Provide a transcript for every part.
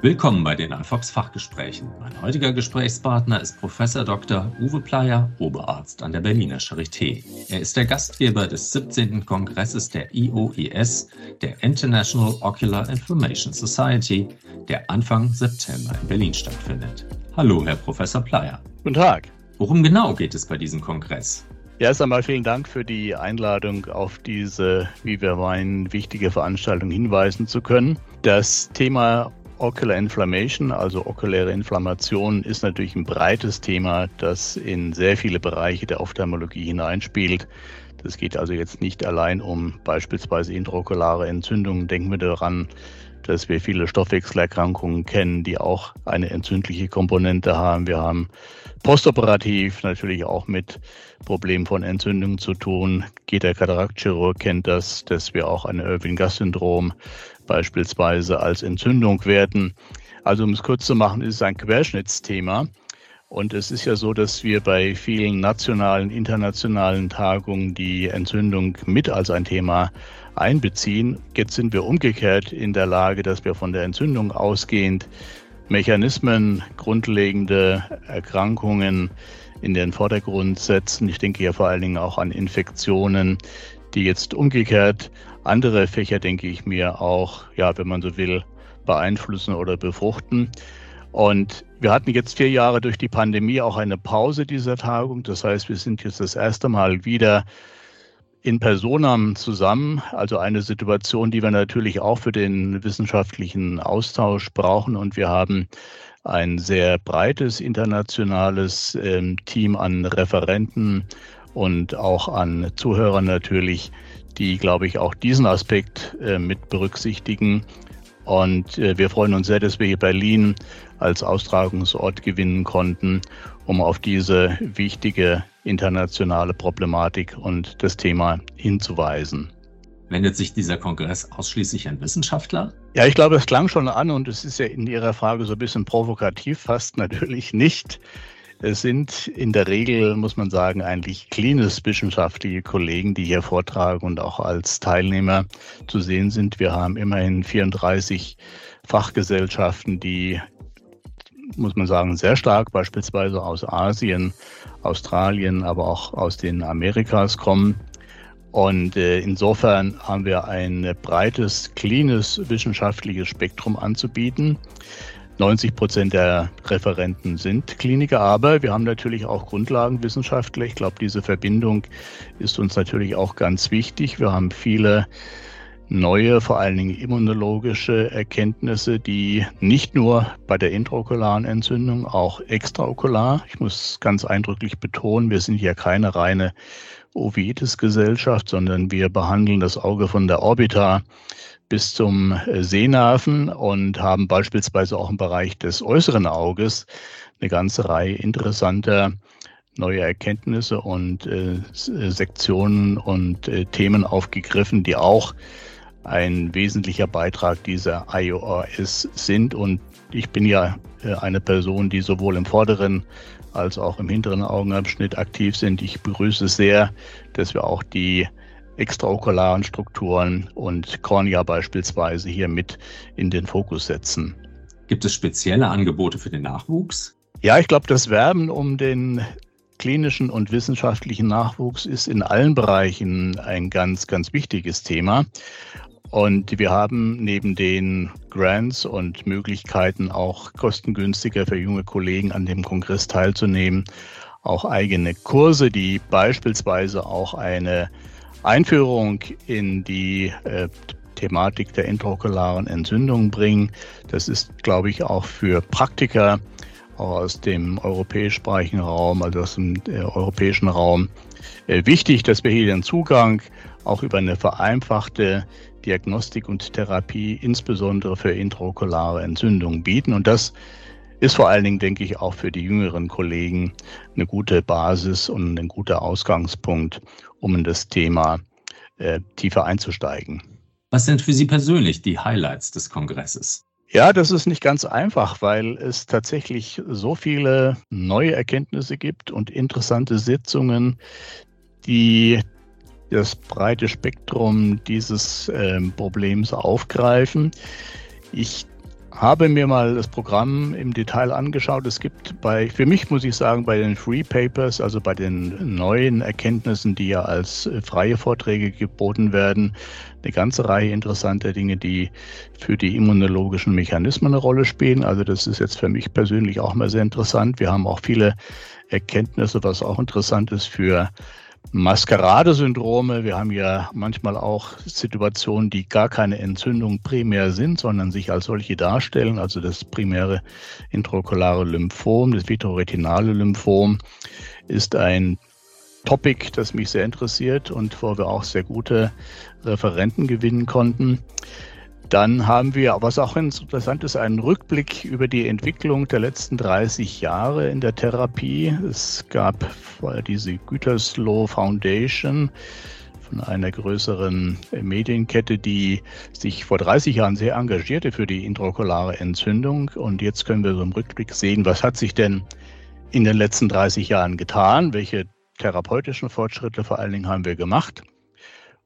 Willkommen bei den Alfox Fachgesprächen. Mein heutiger Gesprächspartner ist Professor Dr. Uwe Pleyer, Oberarzt an der Berliner Charité. Er ist der Gastgeber des 17. Kongresses der IOIS, der International Ocular Inflammation Society, der Anfang September in Berlin stattfindet. Hallo, Herr Professor Pleyer. Guten Tag. Worum genau geht es bei diesem Kongress? Erst einmal vielen Dank für die Einladung, auf diese, wie wir meinen, wichtige Veranstaltung hinweisen zu können. Das Thema Ocular Inflammation, also okuläre Inflammation, ist natürlich ein breites Thema, das in sehr viele Bereiche der Ophthalmologie hineinspielt. Das geht also jetzt nicht allein um beispielsweise intraokulare Entzündungen. Denken wir daran, dass wir viele Stoffwechselerkrankungen kennen, die auch eine entzündliche Komponente haben. Wir haben postoperativ natürlich auch mit Problemen von Entzündungen zu tun. Jeder Kataraktchirurg kennt das, dass wir auch ein Irving-Gass-Syndrom beispielsweise als Entzündung werten. Also um es kurz zu machen, ist es ein Querschnittsthema. Und es ist ja so, dass wir bei vielen nationalen, internationalen Tagungen die Entzündung mit als ein Thema einbeziehen. Jetzt sind wir umgekehrt in der Lage, dass wir von der Entzündung ausgehend Mechanismen, grundlegende Erkrankungen in den Vordergrund setzen. Ich denke ja vor allen Dingen auch an Infektionen, die jetzt umgekehrt andere Fächer, denke ich mir, auch, ja, wenn man so will, beeinflussen oder befruchten. Und wir hatten jetzt vier Jahre durch die Pandemie auch eine Pause dieser Tagung. Das heißt, wir sind jetzt das erste Mal wieder in Personam zusammen. Also eine Situation, die wir natürlich auch für den wissenschaftlichen Austausch brauchen. Und wir haben ein sehr breites internationales ähm, Team an Referenten und auch an Zuhörern natürlich, die, glaube ich, auch diesen Aspekt äh, mit berücksichtigen. Und äh, wir freuen uns sehr, dass wir hier Berlin als Austragungsort gewinnen konnten, um auf diese wichtige internationale Problematik und das Thema hinzuweisen. Wendet sich dieser Kongress ausschließlich an Wissenschaftler? Ja, ich glaube, es klang schon an und es ist ja in Ihrer Frage so ein bisschen provokativ, fast natürlich nicht. Es sind in der Regel, muss man sagen, eigentlich klinisch-wissenschaftliche Kollegen, die hier vortragen und auch als Teilnehmer zu sehen sind. Wir haben immerhin 34 Fachgesellschaften, die, muss man sagen, sehr stark beispielsweise aus Asien, Australien, aber auch aus den Amerikas kommen. Und äh, insofern haben wir ein breites klinisch-wissenschaftliches Spektrum anzubieten. 90 Prozent der Referenten sind Kliniker, aber wir haben natürlich auch Grundlagenwissenschaftler. Ich glaube, diese Verbindung ist uns natürlich auch ganz wichtig. Wir haben viele neue, vor allen Dingen immunologische Erkenntnisse, die nicht nur bei der intraokularen Entzündung, auch extraokular, ich muss ganz eindrücklich betonen, wir sind ja keine reine Uveitis-Gesellschaft, sondern wir behandeln das Auge von der Orbita bis zum äh, Sehnerven und haben beispielsweise auch im Bereich des äußeren Auges eine ganze Reihe interessanter neue Erkenntnisse und äh, äh, Sektionen und äh, Themen aufgegriffen, die auch ein wesentlicher Beitrag dieser IORS sind. Und ich bin ja äh, eine Person, die sowohl im vorderen als auch im hinteren Augenabschnitt aktiv sind. Ich begrüße sehr, dass wir auch die extraokularen Strukturen und Kornea beispielsweise hier mit in den Fokus setzen. Gibt es spezielle Angebote für den Nachwuchs? Ja, ich glaube, das Werben um den klinischen und wissenschaftlichen Nachwuchs ist in allen Bereichen ein ganz, ganz wichtiges Thema. Und wir haben neben den Grants und Möglichkeiten auch kostengünstiger für junge Kollegen an dem Kongress teilzunehmen, auch eigene Kurse, die beispielsweise auch eine Einführung in die äh, Thematik der intraokularen Entzündung bringen. Das ist, glaube ich, auch für Praktiker aus dem europäischsprachigen Raum, also aus dem äh, europäischen Raum, äh, wichtig, dass wir hier den Zugang auch über eine vereinfachte Diagnostik und Therapie, insbesondere für intraokulare Entzündungen bieten. Und das ist vor allen Dingen, denke ich, auch für die jüngeren Kollegen eine gute Basis und ein guter Ausgangspunkt, um in das Thema äh, tiefer einzusteigen. Was sind für Sie persönlich die Highlights des Kongresses? Ja, das ist nicht ganz einfach, weil es tatsächlich so viele neue Erkenntnisse gibt und interessante Sitzungen, die das breite Spektrum dieses äh, Problems aufgreifen. Ich habe mir mal das Programm im Detail angeschaut. Es gibt bei, für mich muss ich sagen, bei den Free Papers, also bei den neuen Erkenntnissen, die ja als äh, freie Vorträge geboten werden, eine ganze Reihe interessanter Dinge, die für die immunologischen Mechanismen eine Rolle spielen. Also das ist jetzt für mich persönlich auch mal sehr interessant. Wir haben auch viele Erkenntnisse, was auch interessant ist für Maskeradesyndrome. Wir haben ja manchmal auch Situationen, die gar keine Entzündung primär sind, sondern sich als solche darstellen. Also das primäre intraokulare Lymphom, das vitroretinale Lymphom ist ein Topic, das mich sehr interessiert und wo wir auch sehr gute Referenten gewinnen konnten. Dann haben wir, was auch interessant ist, einen Rückblick über die Entwicklung der letzten 30 Jahre in der Therapie. Es gab diese Gütersloh Foundation von einer größeren Medienkette, die sich vor 30 Jahren sehr engagierte für die intraokulare Entzündung. Und jetzt können wir so im Rückblick sehen, was hat sich denn in den letzten 30 Jahren getan? Welche therapeutischen Fortschritte vor allen Dingen haben wir gemacht?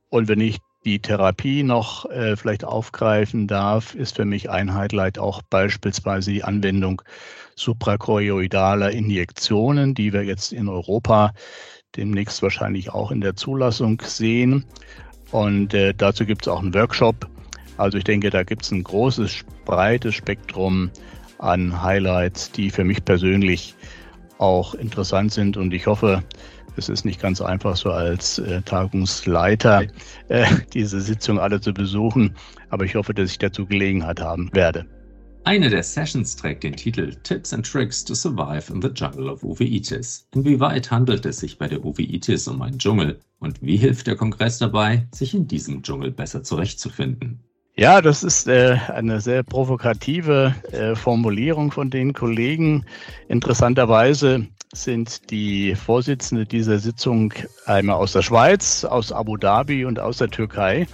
Und wenn ich die Therapie noch äh, vielleicht aufgreifen darf, ist für mich ein Highlight auch beispielsweise die Anwendung suprachoroidaler Injektionen, die wir jetzt in Europa demnächst wahrscheinlich auch in der Zulassung sehen. Und äh, dazu gibt es auch einen Workshop. Also ich denke, da gibt es ein großes, breites Spektrum an Highlights, die für mich persönlich auch interessant sind. Und ich hoffe, es ist nicht ganz einfach, so als äh, Tagungsleiter äh, diese Sitzung alle zu besuchen, aber ich hoffe, dass ich dazu Gelegenheit haben werde. Eine der Sessions trägt den Titel Tips and Tricks to Survive in the Jungle of Uveitis. Inwieweit handelt es sich bei der Uveitis um einen Dschungel und wie hilft der Kongress dabei, sich in diesem Dschungel besser zurechtzufinden? Ja, das ist äh, eine sehr provokative äh, Formulierung von den Kollegen. Interessanterweise sind die Vorsitzende dieser Sitzung einmal aus der Schweiz, aus Abu Dhabi und aus der Türkei.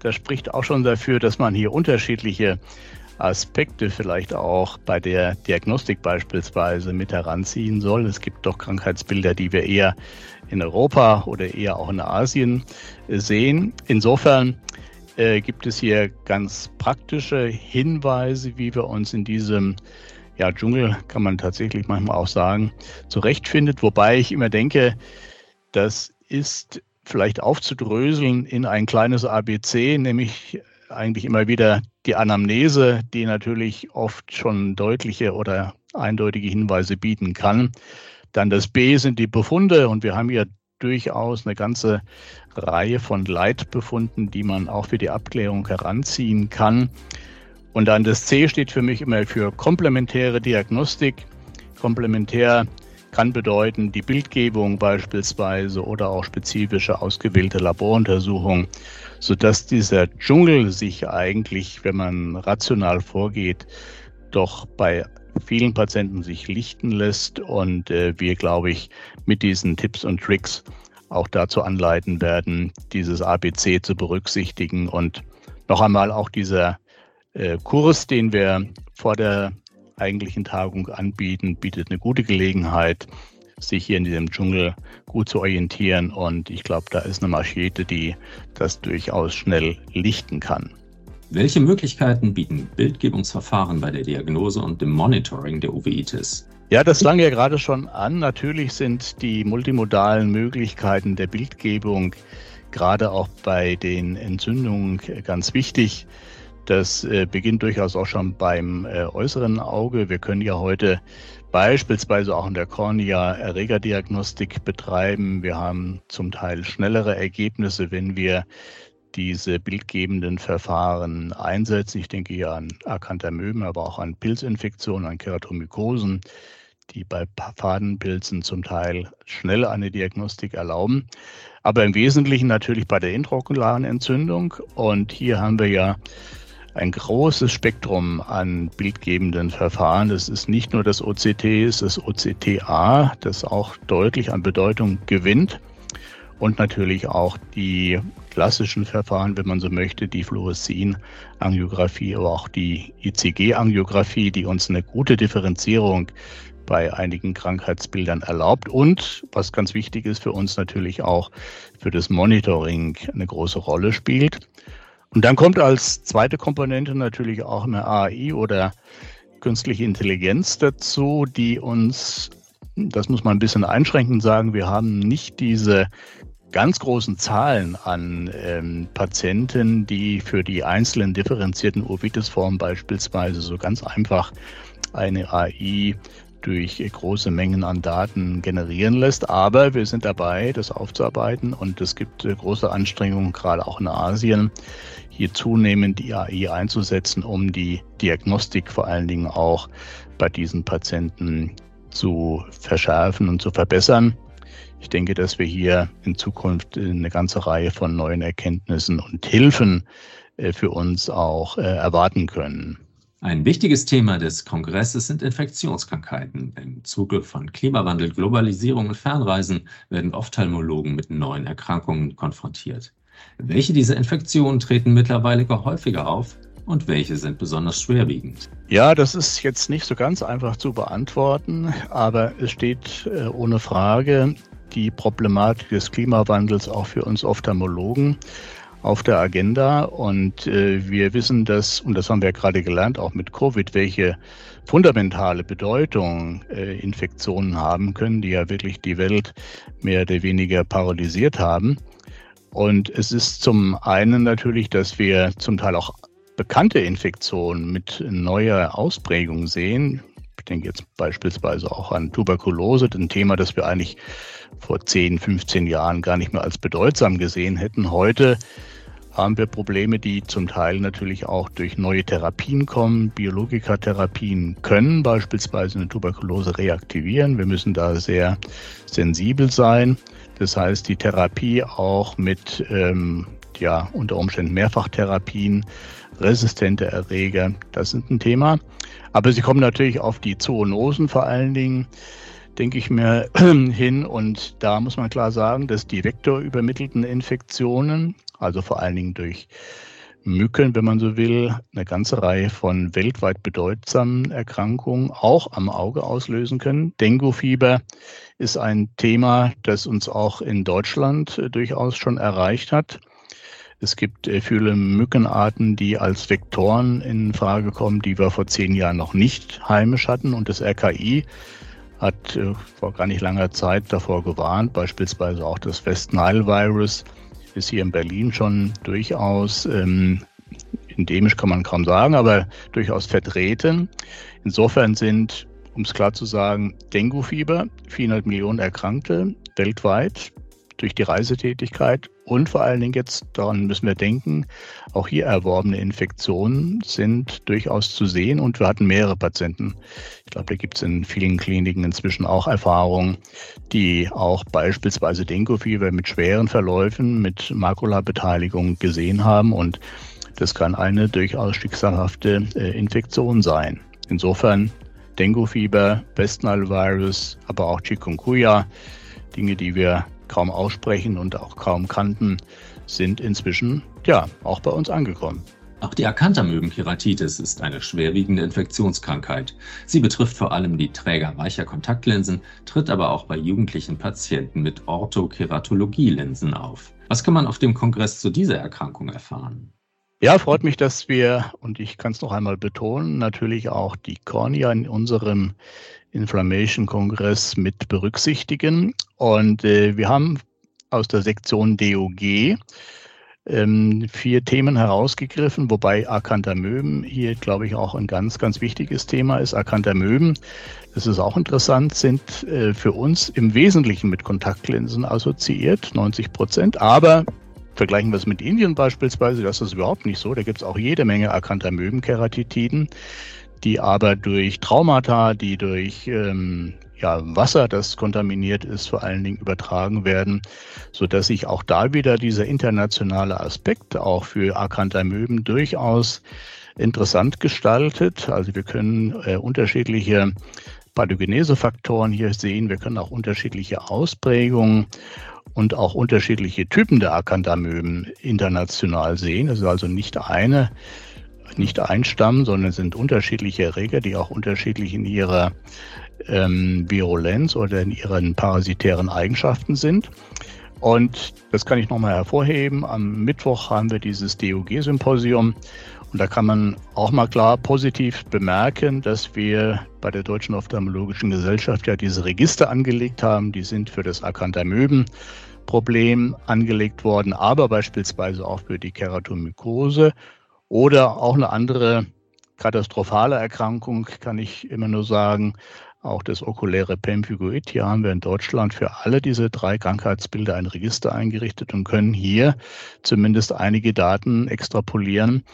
Das spricht auch schon dafür, dass man hier unterschiedliche Aspekte vielleicht auch bei der Diagnostik beispielsweise mit heranziehen soll. Es gibt doch Krankheitsbilder, die wir eher in Europa oder eher auch in Asien sehen. Insofern äh, gibt es hier ganz praktische Hinweise, wie wir uns in diesem ja, Dschungel kann man tatsächlich manchmal auch sagen, zurechtfindet. Wobei ich immer denke, das ist vielleicht aufzudröseln in ein kleines ABC, nämlich eigentlich immer wieder die Anamnese, die natürlich oft schon deutliche oder eindeutige Hinweise bieten kann. Dann das B sind die Befunde und wir haben hier durchaus eine ganze Reihe von Leitbefunden, die man auch für die Abklärung heranziehen kann. Und dann das C steht für mich immer für komplementäre Diagnostik. Komplementär kann bedeuten die Bildgebung beispielsweise oder auch spezifische ausgewählte Laboruntersuchungen, sodass dieser Dschungel sich eigentlich, wenn man rational vorgeht, doch bei vielen Patienten sich lichten lässt und äh, wir, glaube ich, mit diesen Tipps und Tricks auch dazu anleiten werden, dieses ABC zu berücksichtigen und noch einmal auch dieser äh, Kurs, den wir vor der eigentlichen Tagung anbieten, bietet eine gute Gelegenheit, sich hier in diesem Dschungel gut zu orientieren. Und ich glaube, da ist eine Maschete, die das durchaus schnell lichten kann. Welche Möglichkeiten bieten Bildgebungsverfahren bei der Diagnose und dem Monitoring der Uveitis? Ja, das klang ja gerade schon an. Natürlich sind die multimodalen Möglichkeiten der Bildgebung gerade auch bei den Entzündungen ganz wichtig. Das äh, beginnt durchaus auch schon beim äh, äußeren Auge. Wir können ja heute beispielsweise auch in der Kornea Erregerdiagnostik betreiben. Wir haben zum Teil schnellere Ergebnisse, wenn wir diese bildgebenden Verfahren einsetzen. Ich denke hier an Acanthamöben, aber auch an Pilzinfektionen, an Keratomykosen, die bei Fadenpilzen zum Teil schnell eine Diagnostik erlauben. Aber im Wesentlichen natürlich bei der intraokularen Entzündung. Und hier haben wir ja ein großes Spektrum an bildgebenden Verfahren. Das ist nicht nur das OCT, es ist das OCTA, das auch deutlich an Bedeutung gewinnt. Und natürlich auch die klassischen Verfahren, wenn man so möchte, die Fluorescein-Angiografie, aber auch die ICG-Angiografie, die uns eine gute Differenzierung bei einigen Krankheitsbildern erlaubt und, was ganz wichtig ist für uns natürlich auch für das Monitoring eine große Rolle spielt. Und dann kommt als zweite Komponente natürlich auch eine AI oder künstliche Intelligenz dazu, die uns, das muss man ein bisschen einschränkend sagen, wir haben nicht diese ganz großen Zahlen an ähm, Patienten, die für die einzelnen differenzierten Uveitis-Formen beispielsweise so ganz einfach eine AI durch große Mengen an Daten generieren lässt. Aber wir sind dabei, das aufzuarbeiten und es gibt äh, große Anstrengungen, gerade auch in Asien, hier zunehmend die AI einzusetzen, um die Diagnostik vor allen Dingen auch bei diesen Patienten zu verschärfen und zu verbessern. Ich denke, dass wir hier in Zukunft eine ganze Reihe von neuen Erkenntnissen und Hilfen äh, für uns auch äh, erwarten können. Ein wichtiges Thema des Kongresses sind Infektionskrankheiten. Im Zuge von Klimawandel, Globalisierung und Fernreisen werden Ophthalmologen mit neuen Erkrankungen konfrontiert. Welche dieser Infektionen treten mittlerweile häufiger auf und welche sind besonders schwerwiegend? Ja, das ist jetzt nicht so ganz einfach zu beantworten, aber es steht äh, ohne Frage die Problematik des Klimawandels auch für uns Ophthalmologen auf der Agenda. Und äh, wir wissen, dass, und das haben wir ja gerade gelernt, auch mit Covid, welche fundamentale Bedeutung äh, Infektionen haben können, die ja wirklich die Welt mehr oder weniger paralysiert haben. Und es ist zum einen natürlich, dass wir zum Teil auch bekannte Infektionen mit neuer Ausprägung sehen. Ich denke jetzt beispielsweise auch an Tuberkulose, ein Thema, das wir eigentlich vor 10, 15 Jahren gar nicht mehr als bedeutsam gesehen hätten. Heute haben wir Probleme, die zum Teil natürlich auch durch neue Therapien kommen. Biologikatherapien können beispielsweise eine Tuberkulose reaktivieren. Wir müssen da sehr sensibel sein. Das heißt, die Therapie auch mit ähm, ja, unter Umständen Mehrfachtherapien, resistente Erreger, das sind ein Thema. Aber sie kommen natürlich auf die Zoonosen vor allen Dingen denke ich mir, hin. Und da muss man klar sagen, dass die vektorübermittelten Infektionen, also vor allen Dingen durch Mücken, wenn man so will, eine ganze Reihe von weltweit bedeutsamen Erkrankungen auch am Auge auslösen können. Dengue-Fieber ist ein Thema, das uns auch in Deutschland äh, durchaus schon erreicht hat. Es gibt äh, viele Mückenarten, die als Vektoren in Frage kommen, die wir vor zehn Jahren noch nicht heimisch hatten. Und das RKI hat äh, vor gar nicht langer Zeit davor gewarnt, beispielsweise auch das West Nile Virus ist hier in Berlin schon durchaus ähm, endemisch kann man kaum sagen, aber durchaus vertreten. Insofern sind, um es klar zu sagen, Dengue-Fieber, 400 Millionen Erkrankte weltweit, durch die Reisetätigkeit und vor allen Dingen jetzt, daran müssen wir denken, auch hier erworbene Infektionen sind durchaus zu sehen und wir hatten mehrere Patienten. Ich glaube, da gibt es in vielen Kliniken inzwischen auch Erfahrungen, die auch beispielsweise Dengue-Fieber mit schweren Verläufen, mit Makulabeteiligung gesehen haben und das kann eine durchaus schicksalhafte äh, Infektion sein. Insofern Dengue-Fieber, Westnile-Virus, aber auch Chikungunya, Dinge, die wir kaum aussprechen und auch kaum kannten, sind inzwischen ja auch bei uns angekommen. Auch die Acanthamöben-Keratitis ist eine schwerwiegende Infektionskrankheit. Sie betrifft vor allem die Träger weicher Kontaktlinsen, tritt aber auch bei jugendlichen Patienten mit Orthokeratologie-Linsen auf. Was kann man auf dem Kongress zu dieser Erkrankung erfahren? Ja, freut mich, dass wir, und ich kann es noch einmal betonen, natürlich auch die Kornea in unserem Inflammation-Kongress mit berücksichtigen. Und äh, wir haben aus der Sektion DOG ähm, vier Themen herausgegriffen, wobei Acanthamöben hier, glaube ich, auch ein ganz, ganz wichtiges Thema ist. Acanthamöben, das ist auch interessant, sind äh, für uns im Wesentlichen mit Kontaktlinsen assoziiert, 90 Prozent. Aber vergleichen wir es mit Indien beispielsweise, das ist überhaupt nicht so. Da gibt es auch jede Menge Acanthamöben-Keratitiden die aber durch Traumata, die durch ähm, ja, Wasser, das kontaminiert ist, vor allen Dingen übertragen werden, so dass sich auch da wieder dieser internationale Aspekt auch für Acanthamöben durchaus interessant gestaltet. Also wir können äh, unterschiedliche Pathogenesefaktoren hier sehen. Wir können auch unterschiedliche Ausprägungen und auch unterschiedliche Typen der Acanthamöben international sehen. Es ist also nicht eine nicht ein Stamm, sondern sind unterschiedliche Erreger, die auch unterschiedlich in ihrer ähm, Virulenz oder in ihren parasitären Eigenschaften sind. Und das kann ich nochmal hervorheben. Am Mittwoch haben wir dieses DOG-Symposium. Und da kann man auch mal klar positiv bemerken, dass wir bei der Deutschen Ophthalmologischen Gesellschaft ja diese Register angelegt haben. Die sind für das Akantamöben-Problem angelegt worden, aber beispielsweise auch für die Keratomykose oder auch eine andere katastrophale Erkrankung, kann ich immer nur sagen, auch das okuläre Pemphigoid. Hier haben wir in Deutschland für alle diese drei Krankheitsbilder ein Register eingerichtet und können hier zumindest einige Daten extrapolieren,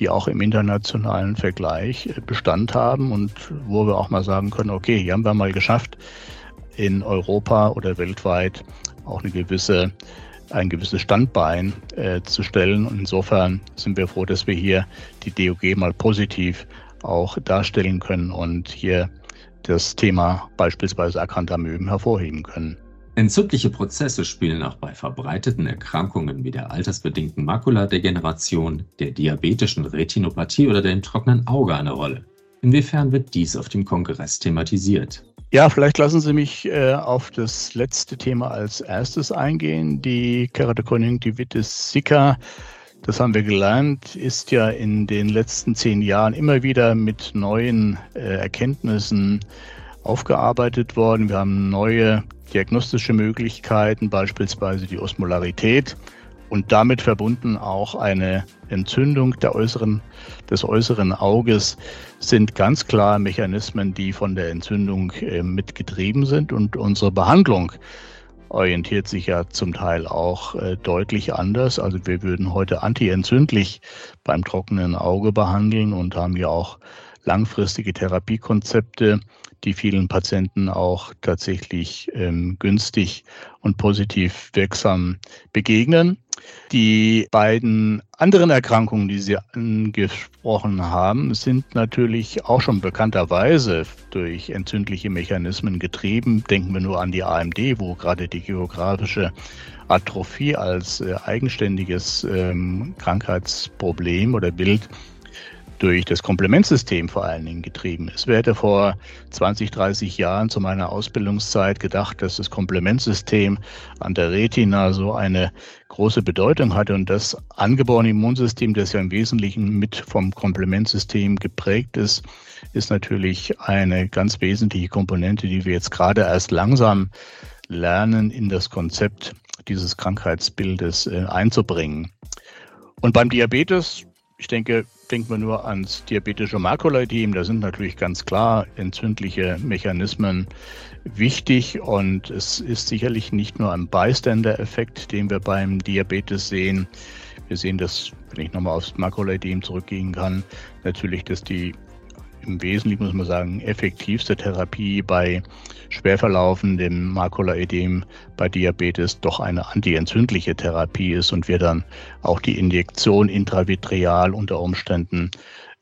die auch im internationalen Vergleich Bestand haben und wo wir auch mal sagen können, okay, hier haben wir mal geschafft, in Europa oder weltweit auch eine gewisse ein gewisses Standbein äh, zu stellen. Und insofern sind wir froh, dass wir hier die DOG mal positiv auch darstellen können und hier das Thema beispielsweise erkannter Möben hervorheben können. Entzündliche Prozesse spielen auch bei verbreiteten Erkrankungen wie der altersbedingten Makuladegeneration, der diabetischen Retinopathie oder dem trockenen Auge eine Rolle. Inwiefern wird dies auf dem Kongress thematisiert? Ja, vielleicht lassen Sie mich äh, auf das letzte Thema als erstes eingehen, die Keratokonjunktivitis sicca. Das haben wir gelernt, ist ja in den letzten zehn Jahren immer wieder mit neuen äh, Erkenntnissen aufgearbeitet worden. Wir haben neue diagnostische Möglichkeiten, beispielsweise die Osmolarität und damit verbunden auch eine Entzündung äußeren, des äußeren Auges sind ganz klar Mechanismen, die von der Entzündung äh, mitgetrieben sind und unsere Behandlung orientiert sich ja zum Teil auch äh, deutlich anders. Also wir würden heute antientzündlich beim trockenen Auge behandeln und haben ja auch langfristige Therapiekonzepte, die vielen Patienten auch tatsächlich ähm, günstig und positiv wirksam begegnen. Die beiden anderen Erkrankungen, die Sie angesprochen haben, sind natürlich auch schon bekannterweise durch entzündliche Mechanismen getrieben. Denken wir nur an die AMD, wo gerade die geografische Atrophie als äh, eigenständiges ähm, Krankheitsproblem oder Bild durch das Komplementsystem vor allen Dingen getrieben ist. Wer hätte vor 20, 30 Jahren zu meiner Ausbildungszeit gedacht, dass das Komplementsystem an der Retina so eine große Bedeutung hatte und das angeborene Immunsystem, das ja im Wesentlichen mit vom Komplementsystem geprägt ist, ist natürlich eine ganz wesentliche Komponente, die wir jetzt gerade erst langsam lernen, in das Konzept dieses Krankheitsbildes äh, einzubringen. Und beim Diabetes ich denke, denkt man nur ans diabetische Makulaedem. Da sind natürlich ganz klar entzündliche Mechanismen wichtig und es ist sicherlich nicht nur ein Bystander-Effekt, den wir beim Diabetes sehen. Wir sehen das, wenn ich nochmal aufs Makulaedem zurückgehen kann, natürlich, dass die im Wesentlichen, muss man sagen, effektivste Therapie bei schwer verlaufendem Makulaödem bei Diabetes doch eine antientzündliche Therapie ist und wir dann auch die Injektion intravitreal unter Umständen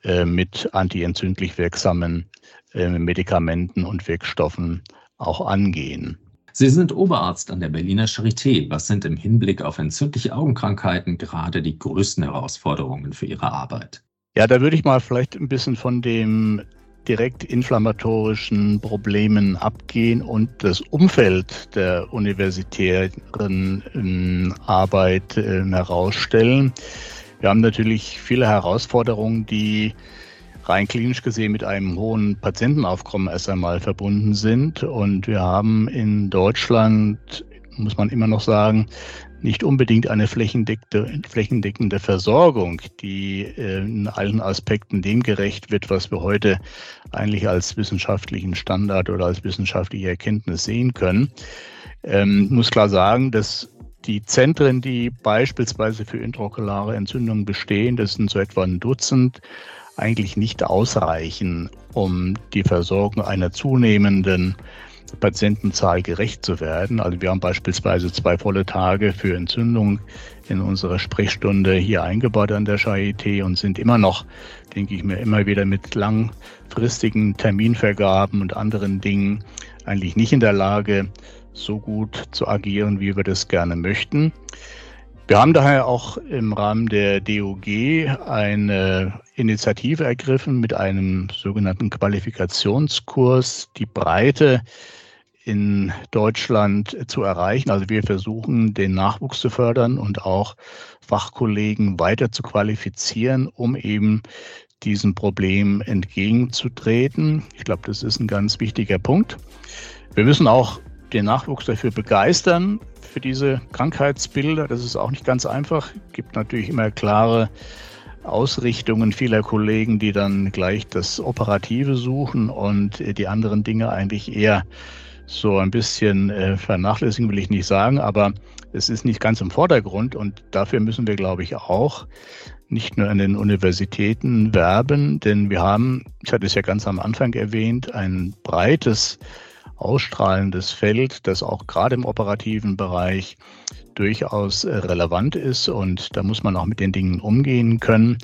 äh, mit antientzündlich wirksamen äh, Medikamenten und Wirkstoffen auch angehen. Sie sind Oberarzt an der Berliner Charité. Was sind im Hinblick auf entzündliche Augenkrankheiten gerade die größten Herausforderungen für Ihre Arbeit? Ja, da würde ich mal vielleicht ein bisschen von dem direkt inflammatorischen Problemen abgehen und das Umfeld der universitären ähm, Arbeit äh, herausstellen. Wir haben natürlich viele Herausforderungen, die rein klinisch gesehen mit einem hohen Patientenaufkommen erst einmal verbunden sind. Und wir haben in Deutschland, muss man immer noch sagen, nicht unbedingt eine flächendeckende, flächendeckende Versorgung, die äh, in allen Aspekten dem gerecht wird, was wir heute eigentlich als wissenschaftlichen Standard oder als wissenschaftliche Erkenntnis sehen können. Ähm, muss klar sagen, dass die Zentren, die beispielsweise für intraokulare Entzündungen bestehen, das sind so etwa ein Dutzend, eigentlich nicht ausreichen, um die Versorgung einer zunehmenden Patientenzahl gerecht zu werden. Also wir haben beispielsweise zwei volle Tage für Entzündung in unserer Sprechstunde hier eingebaut an der Charité und sind immer noch, denke ich mir, immer wieder mit langfristigen Terminvergaben und anderen Dingen eigentlich nicht in der Lage, so gut zu agieren, wie wir das gerne möchten. Wir haben daher auch im Rahmen der DOG eine Initiative ergriffen mit einem sogenannten Qualifikationskurs, die Breite in Deutschland zu erreichen. Also wir versuchen, den Nachwuchs zu fördern und auch Fachkollegen weiter zu qualifizieren, um eben diesem Problem entgegenzutreten. Ich glaube, das ist ein ganz wichtiger Punkt. Wir müssen auch den Nachwuchs dafür begeistern, für diese Krankheitsbilder. Das ist auch nicht ganz einfach. Es gibt natürlich immer klare Ausrichtungen vieler Kollegen, die dann gleich das Operative suchen und die anderen Dinge eigentlich eher so ein bisschen äh, vernachlässigen, will ich nicht sagen, aber es ist nicht ganz im Vordergrund und dafür müssen wir, glaube ich, auch nicht nur an den Universitäten werben, denn wir haben, ich hatte es ja ganz am Anfang erwähnt, ein breites, ausstrahlendes Feld, das auch gerade im operativen Bereich durchaus äh, relevant ist und da muss man auch mit den Dingen umgehen können.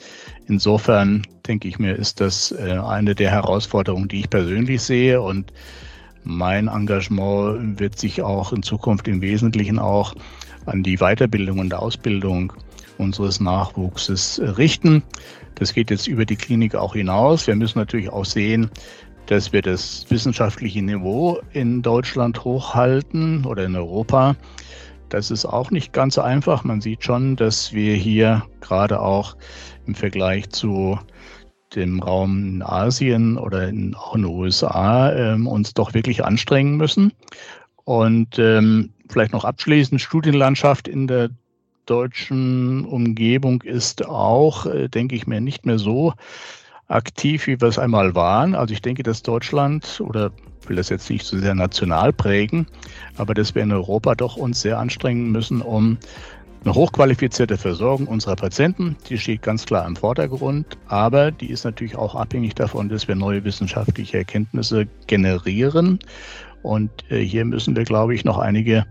Insofern denke ich mir, ist das äh, eine der Herausforderungen, die ich persönlich sehe und mein Engagement wird sich auch in Zukunft im Wesentlichen auch an die Weiterbildung und Ausbildung unseres Nachwuchses richten. Das geht jetzt über die Klinik auch hinaus. Wir müssen natürlich auch sehen, dass wir das wissenschaftliche Niveau in Deutschland hochhalten oder in Europa. Das ist auch nicht ganz einfach. Man sieht schon, dass wir hier gerade auch im Vergleich zu dem Raum in Asien oder in, auch in den USA ähm, uns doch wirklich anstrengen müssen. Und ähm, vielleicht noch abschließend, Studienlandschaft in der deutschen Umgebung ist auch, äh, denke ich mir, nicht mehr so aktiv, wie wir es einmal waren. Also ich denke, dass Deutschland oder will das jetzt nicht so sehr national prägen, aber dass wir in Europa doch uns sehr anstrengen müssen, um eine hochqualifizierte Versorgung unserer Patienten, die steht ganz klar im Vordergrund, aber die ist natürlich auch abhängig davon, dass wir neue wissenschaftliche Erkenntnisse generieren. Und äh, hier müssen wir, glaube ich, noch einige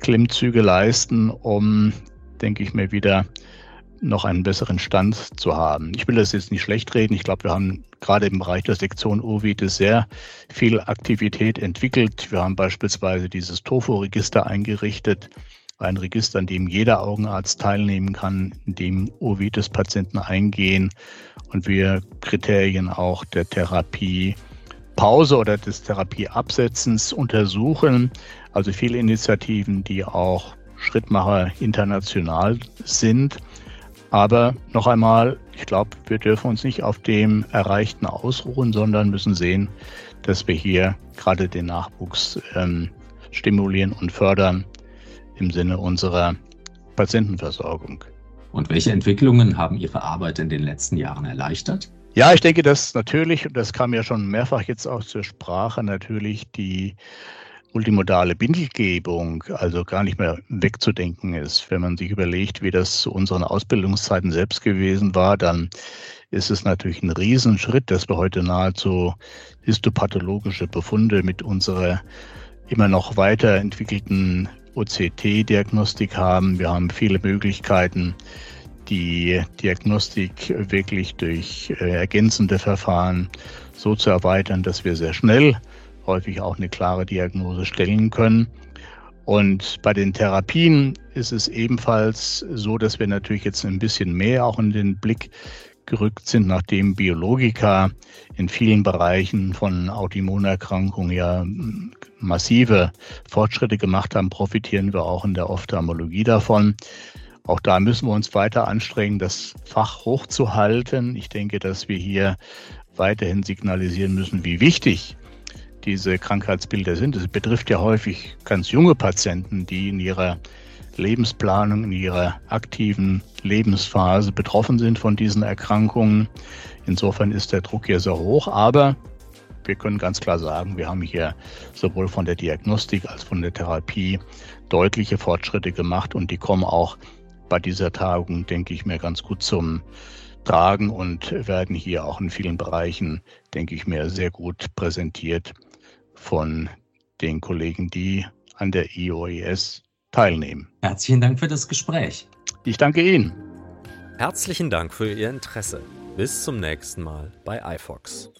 Klimmzüge leisten, um, denke ich mir, wieder noch einen besseren Stand zu haben. Ich will das jetzt nicht schlecht reden. Ich glaube, wir haben gerade im Bereich der Sektion Ovitis sehr viel Aktivität entwickelt. Wir haben beispielsweise dieses TOFO-Register eingerichtet, ein Register, an dem jeder Augenarzt teilnehmen kann, in dem Ovitis-Patienten eingehen und wir Kriterien auch der Therapie Pause oder des Therapieabsetzens untersuchen. Also viele Initiativen, die auch Schrittmacher international sind. Aber noch einmal, ich glaube, wir dürfen uns nicht auf dem Erreichten ausruhen, sondern müssen sehen, dass wir hier gerade den Nachwuchs ähm, stimulieren und fördern im Sinne unserer Patientenversorgung. Und welche Entwicklungen haben Ihre Arbeit in den letzten Jahren erleichtert? Ja, ich denke, dass natürlich, und das kam ja schon mehrfach jetzt auch zur Sprache, natürlich die multimodale Bindelgebung also gar nicht mehr wegzudenken ist. Wenn man sich überlegt, wie das zu unseren Ausbildungszeiten selbst gewesen war, dann ist es natürlich ein Riesenschritt, dass wir heute nahezu histopathologische Befunde mit unserer immer noch weiterentwickelten OCT-Diagnostik haben. Wir haben viele Möglichkeiten, die Diagnostik wirklich durch äh, ergänzende Verfahren so zu erweitern, dass wir sehr schnell häufig auch eine klare Diagnose stellen können. Und bei den Therapien ist es ebenfalls so, dass wir natürlich jetzt ein bisschen mehr auch in den Blick gerückt sind, nachdem Biologika in vielen Bereichen von Autoimmunerkrankungen ja massive Fortschritte gemacht haben, profitieren wir auch in der Ophthalmologie davon. Auch da müssen wir uns weiter anstrengen, das Fach hochzuhalten. Ich denke, dass wir hier weiterhin signalisieren müssen, wie wichtig diese Krankheitsbilder sind. Es betrifft ja häufig ganz junge Patienten, die in ihrer Lebensplanung, in ihrer aktiven Lebensphase betroffen sind von diesen Erkrankungen. Insofern ist der Druck hier sehr hoch, aber wir können ganz klar sagen, wir haben hier sowohl von der Diagnostik als von der Therapie deutliche Fortschritte gemacht und die kommen auch bei dieser Tagung, denke ich mir, ganz gut zum Tragen und werden hier auch in vielen Bereichen, denke ich mir, sehr gut präsentiert von den Kollegen, die an der IOES teilnehmen. Herzlichen Dank für das Gespräch. Ich danke Ihnen. Herzlichen Dank für Ihr Interesse. Bis zum nächsten Mal bei iFox.